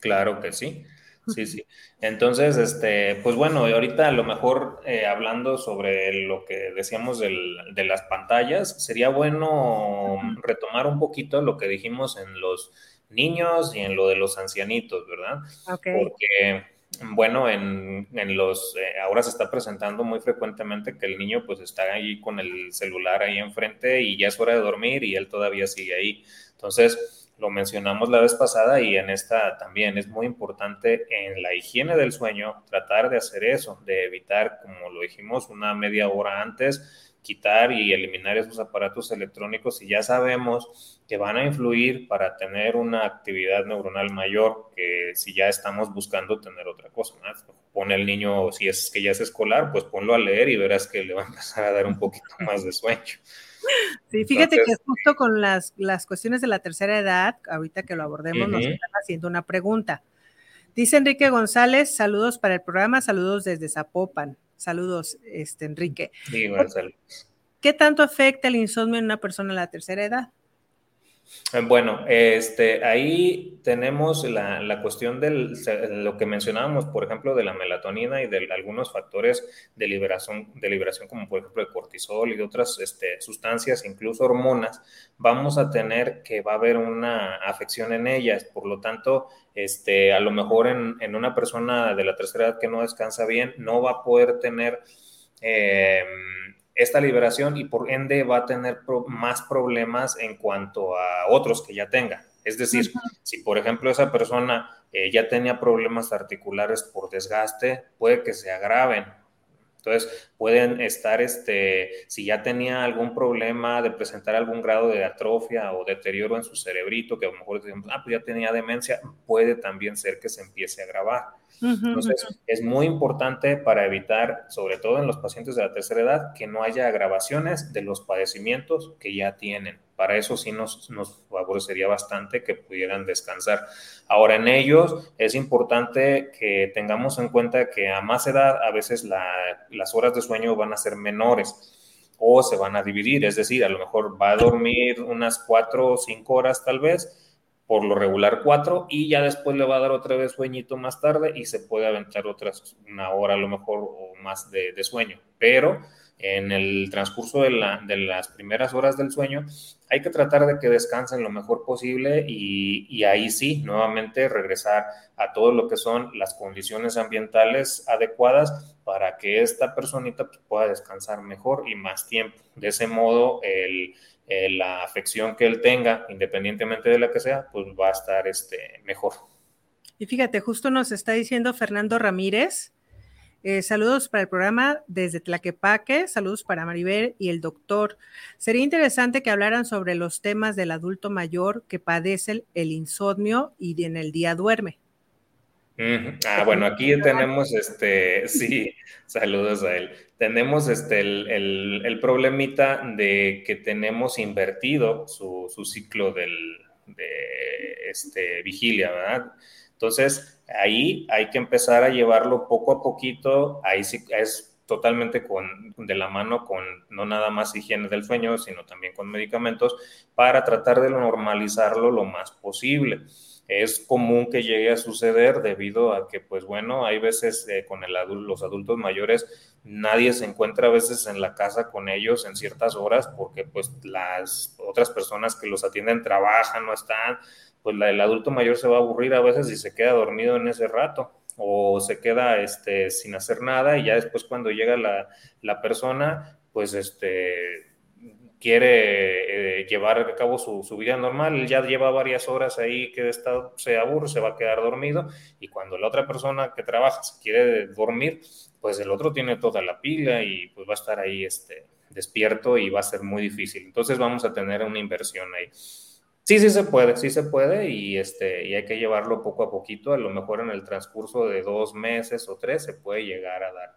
Claro que sí. sí, sí. Entonces, este, pues bueno, ahorita a lo mejor eh, hablando sobre lo que decíamos de las pantallas, sería bueno retomar un poquito lo que dijimos en los niños y en lo de los ancianitos, ¿verdad? Porque, bueno, en, en los, eh, ahora se está presentando muy frecuentemente que el niño pues está ahí con el celular ahí enfrente y ya es hora de dormir y él todavía sigue ahí. Entonces, lo mencionamos la vez pasada y en esta también es muy importante en la higiene del sueño tratar de hacer eso, de evitar, como lo dijimos, una media hora antes, quitar y eliminar esos aparatos electrónicos y ya sabemos que van a influir para tener una actividad neuronal mayor que si ya estamos buscando tener otra cosa más. Pone el niño, si es que ya es escolar, pues ponlo a leer y verás que le va a empezar a dar un poquito más de sueño. Sí, fíjate que justo con las, las, cuestiones de la tercera edad, ahorita que lo abordemos, nos están haciendo una pregunta. Dice Enrique González, saludos para el programa, saludos desde Zapopan. Saludos, este, Enrique. Sí, saludos. ¿Qué tanto afecta el insomnio en una persona de la tercera edad? Eh, bueno, este, ahí tenemos la, la, cuestión de lo que mencionábamos, por ejemplo, de la melatonina y de algunos factores de liberación, de liberación como por ejemplo el cortisol y de otras este, sustancias, incluso hormonas, vamos a tener que va a haber una afección en ellas. Por lo tanto, este, a lo mejor en, en una persona de la tercera edad que no descansa bien, no va a poder tener... Eh, esta liberación y por ende va a tener más problemas en cuanto a otros que ya tenga. Es decir, si por ejemplo esa persona eh, ya tenía problemas articulares por desgaste, puede que se agraven. Entonces, pueden estar, este, si ya tenía algún problema de presentar algún grado de atrofia o deterioro en su cerebrito, que a lo mejor decimos, ah, pues ya tenía demencia, puede también ser que se empiece a agravar. Entonces, es muy importante para evitar, sobre todo en los pacientes de la tercera edad, que no haya agravaciones de los padecimientos que ya tienen. Para eso sí nos, favorecería bastante que pudieran descansar. Ahora, en ellos es importante que tengamos en cuenta que a más edad a veces las horas de sueño van a ser menores o se van a dividir, es decir, a lo mejor va a dormir unas cuatro o cinco horas tal vez, por lo regular cuatro, y ya después le va a dar otra vez sueñito más tarde y se puede aventar otras una hora a lo mejor o más de, sueño. Pero en el transcurso de, las primeras horas del sueño hay que tratar de que descansen lo mejor posible y, ahí sí, nuevamente regresar a todo lo que son las condiciones ambientales adecuadas para que esta personita pues, pueda descansar mejor y más tiempo. De ese modo, el eh, la afección que él tenga, independientemente de la que sea, pues va a estar este, mejor. Y fíjate, justo nos está diciendo Fernando Ramírez, eh, saludos para el programa desde Tlaquepaque, saludos para Maribel y el doctor. Sería interesante que hablaran sobre los temas del adulto mayor que padece el insomnio y en el día duerme. Ah, bueno, aquí tenemos este, sí, saludos a él. Tenemos este, el, problemita de que tenemos invertido su, su ciclo del, de este, vigilia, ¿verdad? Entonces, ahí hay que empezar a llevarlo poco a poquito, ahí sí es totalmente con, de la mano con no nada más higiene del sueño, sino también con medicamentos para tratar de normalizarlo lo más posible. Es común que llegue a suceder debido a que, pues bueno, hay veces eh, con los adultos mayores, nadie se encuentra a veces en la casa con ellos en ciertas horas porque pues las otras personas que los atienden trabajan, no están, pues el adulto mayor se va a aburrir a veces y se queda dormido en ese rato o se queda este, sin hacer nada y ya después cuando llega la, la persona, pues este quiere eh, llevar a cabo su, vida normal, ya lleva varias horas ahí que está, se aburre, se va a quedar dormido y cuando la otra persona que trabaja se quiere dormir, pues el otro tiene toda la pila y pues va a estar ahí este, despierto y va a ser muy difícil. Entonces vamos a tener una inversión ahí. Sí, sí se puede, sí se puede y, este, y hay que llevarlo poco a poquito, a lo mejor en el transcurso de dos meses o tres se puede llegar a dar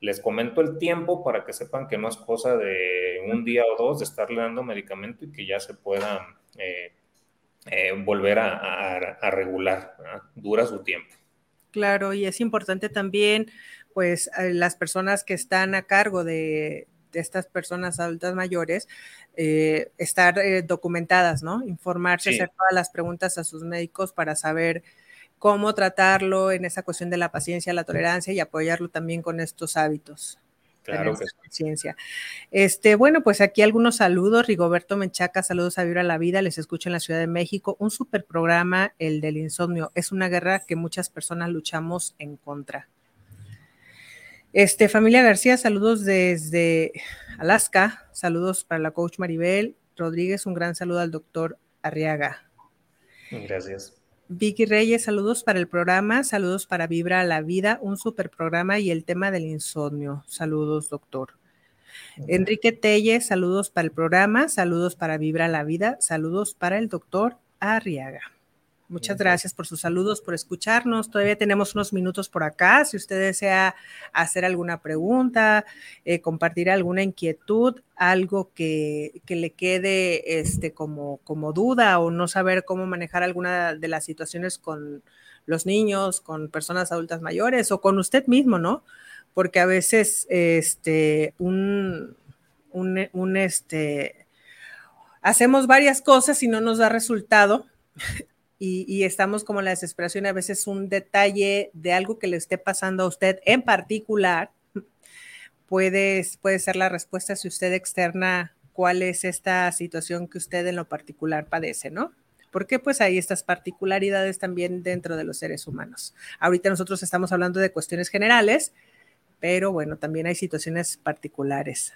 les comento el tiempo para que sepan que no es cosa de un día o dos de estarle dando medicamento y que ya se pueda eh, eh, volver a, regular. Dura su tiempo. Claro, y es importante también, pues, las personas que están a cargo de, estas personas adultas mayores, eh, estar documentadas, ¿no? Informarse, hacer todas las preguntas a sus médicos para saber cómo tratarlo en esa cuestión de la paciencia, la tolerancia y apoyarlo también con estos hábitos. Claro que conciencia. Este, bueno, pues aquí algunos saludos. Rigoberto Menchaca, saludos a Vibra la Vida, les escucho en la Ciudad de México. Un super programa, el del insomnio. Es una guerra que muchas personas luchamos en contra. Este, familia García, saludos desde Alaska. Saludos para la coach Maribel Rodríguez. Un gran saludo al doctor Arriaga. Gracias. Vicky Reyes, saludos para el programa, saludos para Vibra a la Vida, un super programa y el tema del insomnio. Saludos, doctor. Enrique Telles, saludos para el programa, saludos para Vibra a la Vida, saludos para el doctor Arriaga. Muchas gracias por sus saludos, por escucharnos. Todavía tenemos unos minutos por acá. Si usted desea hacer alguna pregunta, eh, compartir alguna inquietud, algo que, le quede este, como, como duda o no saber cómo manejar alguna de las situaciones con los niños, con personas adultas mayores o con usted mismo, ¿no? Porque a veces este, un, un, un este, hacemos varias cosas y no nos da resultado y, estamos como en la desesperación, a veces un detalle de algo que le esté pasando a usted en particular puede, puede ser la respuesta si usted externa cuál es esta situación que usted en lo particular padece, ¿no? Porque pues hay estas particularidades también dentro de los seres humanos. Ahorita nosotros estamos hablando de cuestiones generales, pero bueno, también hay situaciones particulares.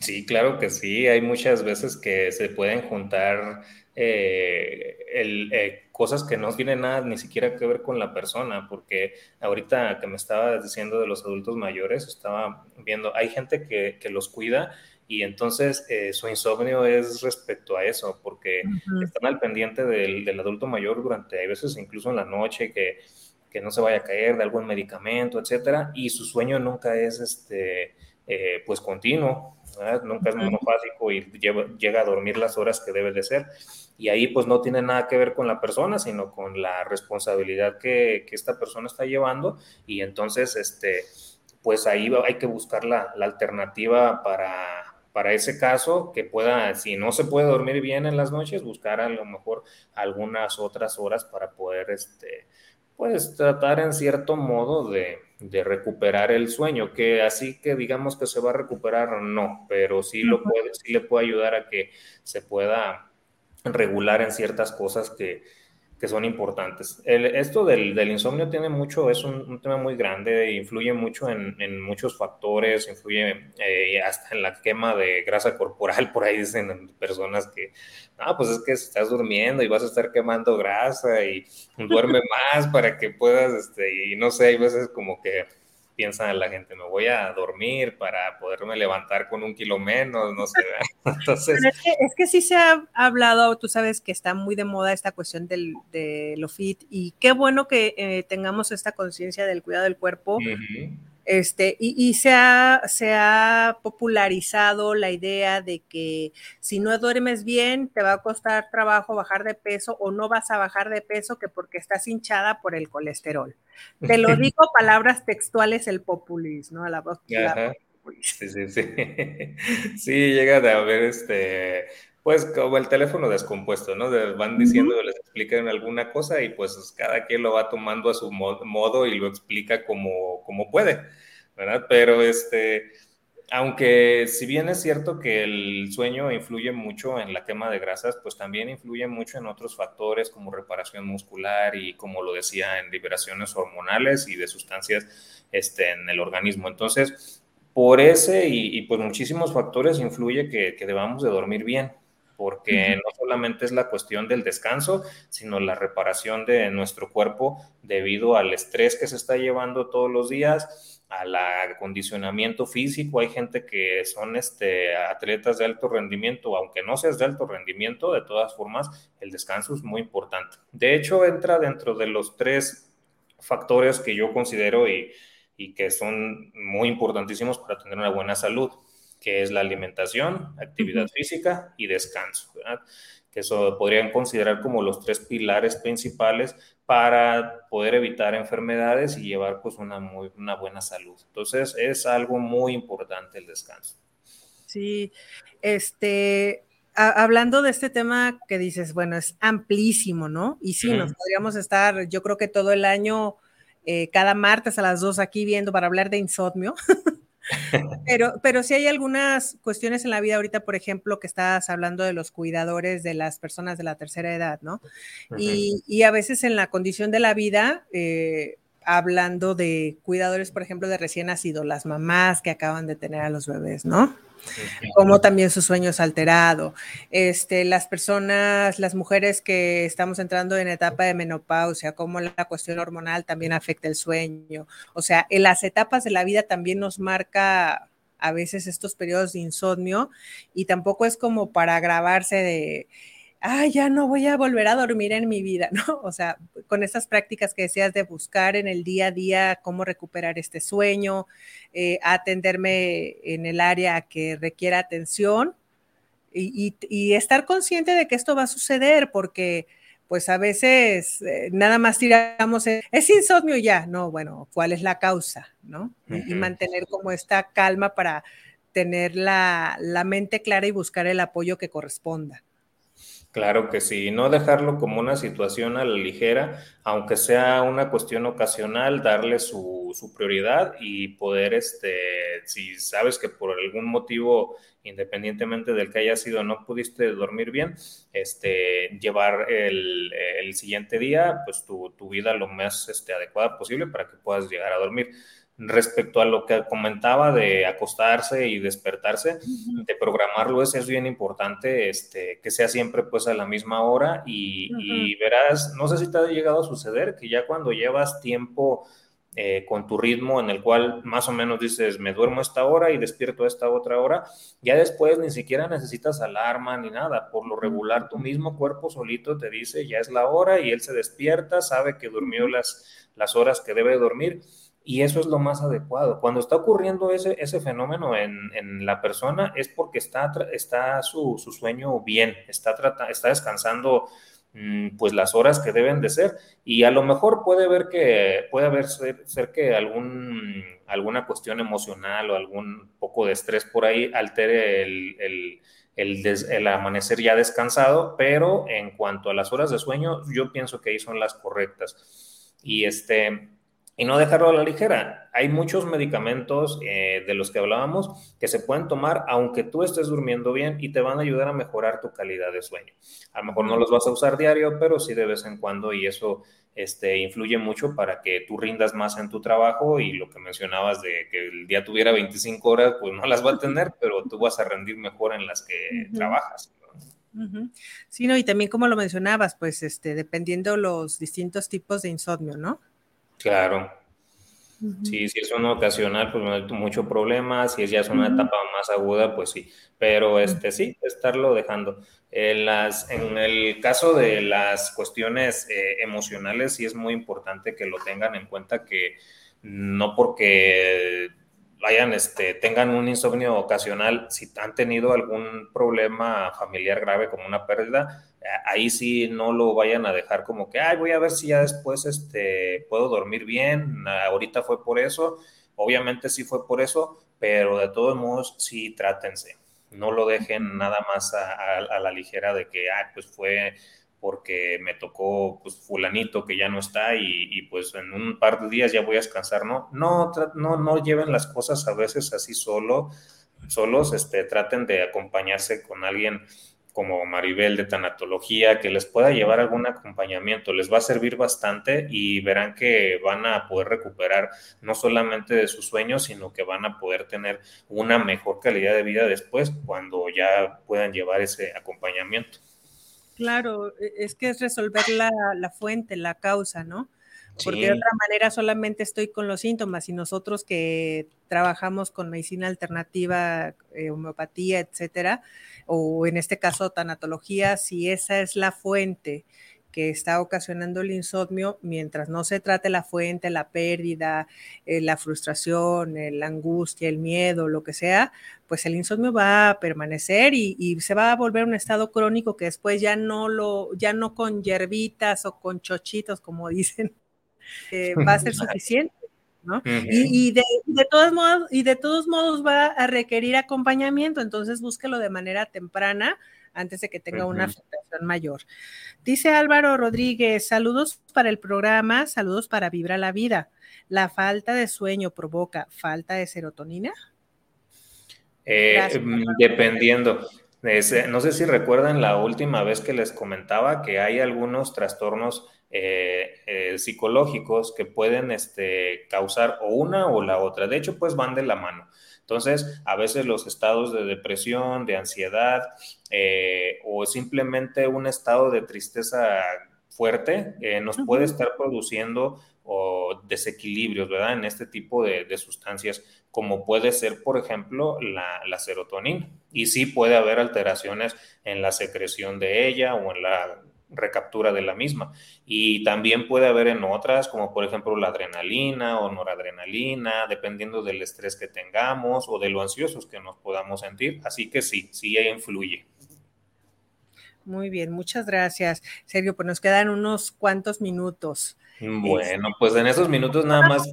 Sí, claro que sí. Hay muchas veces que se pueden juntar eh, eh, cosas que no tienen nada ni siquiera que ver con la persona, porque ahorita que me estaba diciendo de los adultos mayores, estaba viendo, hay gente que, los cuida y entonces eh, su insomnio es respecto a eso, porque están al pendiente del, del, adulto mayor durante, a veces incluso en la noche, que, que no se vaya a caer de algún medicamento, etcétera, y su sueño nunca es este eh, pues continuo, nunca es monofásico y llega a dormir las horas que debe de ser. Y ahí pues no tiene nada que ver con la persona, sino con la responsabilidad que, que esta persona está llevando. Y entonces, este, pues ahí hay que buscar la, la alternativa para, para ese caso, que pueda, si no se puede dormir bien en las noches, buscar a lo mejor algunas otras horas para poder, este, pues tratar en cierto modo de, de recuperar el sueño, que así que digamos que se va a recuperar, no, pero sí, lo puede, sí le puede ayudar a que se pueda regular en ciertas cosas que, que son importantes. esto del, del, insomnio tiene mucho, es un, tema muy grande, influye mucho en, en muchos factores, influye eh, hasta en la quema de grasa corporal, por ahí dicen personas que, no, pues es que estás durmiendo y vas a estar quemando grasa y duerme más para que puedas, este, y no sé, hay veces como que piensa la gente, me voy a dormir para poderme levantar con un kilo menos, no sé. Entonces... Es que, es, que, sí se ha hablado, tú sabes que está muy de moda esta cuestión del, de lo fit y qué bueno que eh, tengamos esta conciencia del cuidado del cuerpo. Este, y, se, ha, se, ha, popularizado la idea de que si no duermes bien, te va a costar trabajo bajar de peso o no vas a bajar de peso que porque estás hinchada por el colesterol. Te lo digo palabras textuales, el populismo, ¿no? La voz. sí, sí, sí. Sí, llega a haber este pues como el teléfono descompuesto, ¿no? van diciendo, les explican alguna cosa y pues cada quien lo va tomando a su modo y lo explica como, como puede, ¿verdad? Pero este, aunque si bien es cierto que el sueño influye mucho en la quema de grasas, pues también influye mucho en otros factores como reparación muscular y como lo decía, en liberaciones hormonales y de sustancias este, en el organismo. Entonces, por ese y, pues muchísimos factores influye que, que debamos de dormir bien porque no solamente es la cuestión del descanso, sino la reparación de nuestro cuerpo debido al estrés que se está llevando todos los días, al acondicionamiento físico. Hay gente que son este, atletas de alto rendimiento, aunque no seas de alto rendimiento, de todas formas, el descanso es muy importante. De hecho, entra dentro de los tres factores que yo considero y, y que son muy importantísimos para tener una buena salud que es la alimentación, actividad física y descanso, que eso podrían considerar como los tres pilares principales para poder evitar enfermedades y llevar pues una, muy, una buena salud. Entonces es algo muy importante el descanso. Sí, este, hablando de este tema que dices, bueno, es amplísimo, ¿no? Y sí, nos podríamos estar, yo creo que todo el año, eh, cada martes a las dos aquí viendo para hablar de insomnio. pero, pero sí hay algunas cuestiones en la vida ahorita, por ejemplo, que estás hablando de los cuidadores de las personas de la tercera edad, ¿no? y, y, a veces en la condición de la vida, eh, hablando de cuidadores, por ejemplo, de recién nacido, las mamás que acaban de tener a los bebés, ¿no? Como también su sueño es alterado. Este, las personas, las mujeres que estamos entrando en etapa de menopausia, como la cuestión hormonal también afecta el sueño. O sea, en las etapas de la vida también nos marca a veces estos periodos de insomnio y tampoco es como para agravarse de ah, ya no voy a volver a dormir en mi vida, ¿no? O sea, con estas prácticas que decías de buscar en el día a día cómo recuperar este sueño, eh, atenderme en el área que requiera atención y, estar consciente de que esto va a suceder, porque pues a veces eh, nada más tiramos, es insomnio ya, no, bueno, ¿cuál es la causa? ¿No? y, mantener como esta calma para tener la mente clara y buscar el apoyo que corresponda. Claro que sí, no dejarlo como una situación a la ligera, aunque sea una cuestión ocasional, darle su, su, prioridad y poder, este, si sabes que por algún motivo, independientemente del que haya sido, no pudiste dormir bien, este, llevar el, el siguiente día, pues tu, tu, vida lo más este, adecuada posible para que puedas llegar a dormir respecto a lo que comentaba de acostarse y despertarse, de programarlo es, es bien importante este, que sea siempre pues a la misma hora y, verás, no sé si te ha llegado a suceder que ya cuando llevas tiempo eh, con tu ritmo en el cual más o menos dices, me duermo esta hora y despierto esta otra hora, ya después ni siquiera necesitas alarma ni nada. Por lo regular, tu mismo cuerpo solito te dice, ya es la hora y él se despierta, sabe que durmió las, las horas que debe dormir y eso es lo más adecuado. Cuando está ocurriendo ese, ese fenómeno en, en la persona es porque está, está su, su sueño bien, está, está descansando mm, pues las horas que deben de ser y a lo mejor puede ver que puede haber ser, que algún alguna cuestión emocional o algún poco de estrés por ahí altere el, el, el, amanecer ya descansado, pero en cuanto a las horas de sueño, yo pienso que ahí son las correctas. Y este, y no dejarlo a la ligera. Hay muchos medicamentos eh, de los que hablábamos que se pueden tomar aunque tú estés durmiendo bien y te van a ayudar a mejorar tu calidad de sueño. A lo mejor no los vas a usar diario, pero sí de vez en cuando y eso este, influye mucho para que tú rindas más en tu trabajo y lo que mencionabas de que el día tuviera 25 horas, pues no las va a tener, pero tú vas a rendir mejor en las que trabajas. Sí, no, y también como lo mencionabas, pues este, dependiendo los distintos tipos de insomnio, ¿no? Claro. Sí, si es uno ocasional, pues no hay mucho problema. Si es ya es una etapa más aguda, pues sí. Pero este sí, estarlo dejando. En, las, en el caso de las cuestiones eh, emocionales, sí es muy importante que lo tengan en cuenta que no porque vayan, este, tengan un insomnio ocasional, si han tenido algún problema familiar grave como una pérdida, ahí sí no lo vayan a dejar como que, ay, voy a ver si ya después este, puedo dormir bien, ahorita fue por eso, obviamente sí fue por eso, pero de todos modos sí trátense, no lo dejen nada más a, la ligera de que, ay, pues fue porque me tocó pues fulanito que ya no está y, pues en un par de días ya voy a descansar, ¿no? No, no, no lleven las cosas a veces así solo, solos, este, traten de acompañarse con alguien como Maribel de tanatología, que les pueda llevar algún acompañamiento, les va a servir bastante y verán que van a poder recuperar no solamente de sus sueños, sino que van a poder tener una mejor calidad de vida después cuando ya puedan llevar ese acompañamiento. Claro, e, es que es resolver la, la fuente, la causa, ¿no? Porque de otra manera solamente estoy con los síntomas y nosotros que trabajamos con medicina alternativa, eh, homeopatía, etcétera, o en este caso tanatología, si esa es la fuente que está ocasionando el insomnio, mientras no se trate la fuente, la pérdida, eh, la frustración, eh, la angustia, el miedo, lo que sea, pues el insomnio va a permanecer y, y, se va a volver un estado crónico que después ya no lo, ya no con hierbitas o con chochitos, como dicen, eh, va a ser suficiente. ¿no? y, de, todos modos, y de todos modos va a requerir acompañamiento, entonces búsquelo de manera temprana antes de que tenga una afectación mayor. Dice Álvaro Rodríguez, saludos para el programa, saludos para Vibra la Vida. ¿La falta de sueño provoca falta de serotonina? Eh, mm, dependiendo. no sé si recuerdan la última vez que les comentaba que hay algunos trastornos eh, eh, psicológicos que pueden este, causar o una o la otra. De hecho, pues van de la mano. Entonces, a veces los estados de depresión, de ansiedad o simplemente un estado de tristeza fuerte nos puede estar produciendo o desequilibrios, ¿verdad? En este tipo de, sustancias, como puede ser, por ejemplo, la, serotonina. Y sí puede haber alteraciones en la secreción de ella o en la recaptura de la misma. Y también puede haber en otras, como por ejemplo la adrenalina o noradrenalina, dependiendo del estrés que tengamos o de lo ansiosos que nos podamos sentir. Así que sí, sí influye. Muy bien, muchas gracias. Sergio, pues nos quedan unos cuantos minutos. Bueno, pues en esos minutos nada más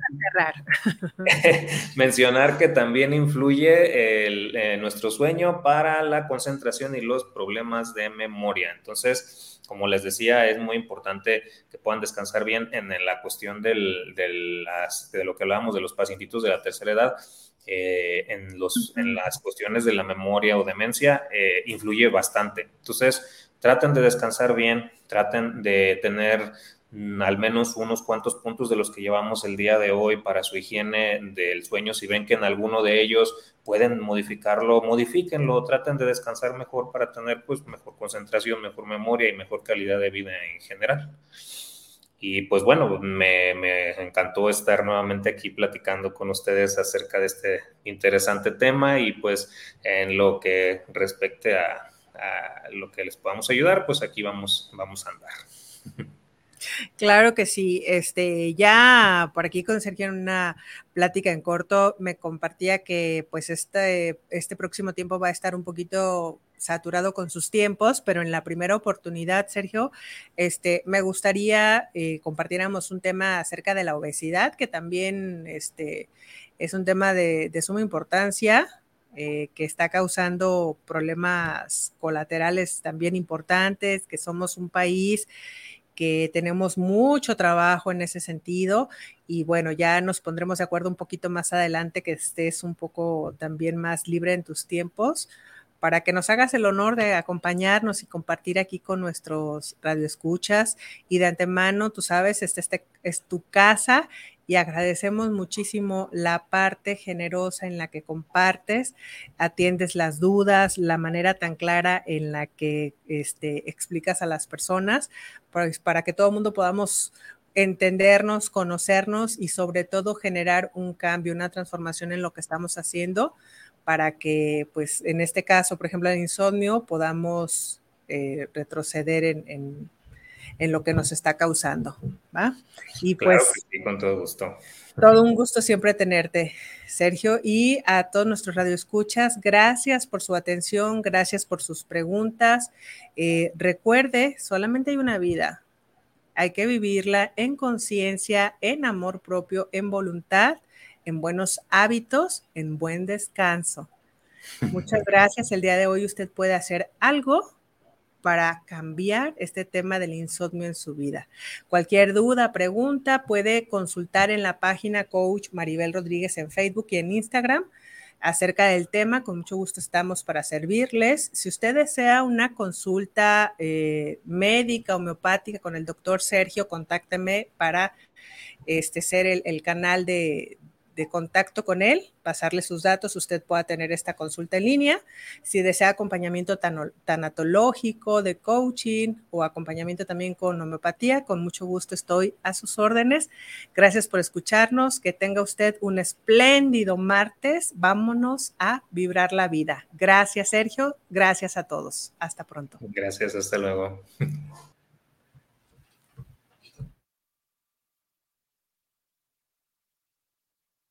mencionar que también influye eh, nuestro sueño para la concentración y los problemas de memoria. Entonces, como les decía, es muy importante que puedan descansar bien en, la cuestión de lo que hablábamos de los pacientitos de la tercera edad. Eh, en, los, en las cuestiones de la memoria o demencia eh, influye bastante. Entonces, traten de descansar bien, traten de tener al menos unos cuantos puntos de los que llevamos el día de hoy para su higiene del sueño. Si ven que en alguno de ellos pueden modificarlo, modifíquenlo, traten de descansar mejor para tener pues mejor concentración, mejor memoria y mejor calidad de vida en general. Y pues bueno, me, me, encantó estar nuevamente aquí platicando con ustedes acerca de este interesante tema y pues en lo que respecte a, a lo que les podamos ayudar, pues aquí vamos, vamos a andar. Claro que sí. Este, ya por aquí con Sergio en una plática en corto me compartía que pues este, este próximo tiempo va a estar un poquito saturado con sus tiempos, pero en la primera oportunidad, Sergio, este, me gustaría eh, un tema acerca de la obesidad, que también este, es un tema de, suma importancia, eh, que está causando problemas colaterales también importantes, que somos un país que tenemos mucho trabajo en ese sentido y bueno, ya nos pondremos de acuerdo un poquito más adelante que estés un poco también más libre en tus tiempos para que nos hagas el honor de acompañarnos y compartir aquí con nuestros radioescuchas. Y de antemano, tú sabes, este, este es tu casa y agradecemos muchísimo la parte generosa en la que compartes, atiendes las dudas, la manera tan clara en la que este, explicas a las personas, pues, para que todo el mundo podamos entendernos, conocernos y sobre todo generar un cambio, una transformación en lo que estamos haciendo para que, pues, en este caso, por ejemplo, el insomnio, podamos eh, retroceder en en lo que nos está causando. ¿va? Y pues, sí, con todo gusto. Todo un gusto siempre tenerte, Sergio, y a todos nuestros radioescuchas, gracias por su atención, gracias por sus preguntas. Eh, recuerde, solamente hay una vida, hay que vivirla en conciencia, en amor propio, en voluntad, en buenos hábitos, en buen descanso. Muchas gracias. El día de hoy usted puede hacer algo para cambiar este tema del insomnio en su vida. Cualquier duda, pregunta, puede consultar en la página Coach Maribel Rodríguez en Facebook y en Instagram acerca del tema. Con mucho gusto estamos para servirles. Si usted desea una consulta eh, médica, homeopática con el doctor Sergio, contácteme para este, ser el canal de, de contacto con él, pasarle sus datos, usted pueda tener esta consulta en línea. Si desea acompañamiento tanatológico, de coaching o acompañamiento también con homeopatía, con mucho gusto estoy a sus órdenes. Gracias por escucharnos. Que tenga usted un espléndido martes. Vámonos a vibrar la vida. Gracias, Sergio. Gracias a todos. Hasta pronto. Gracias, hasta luego.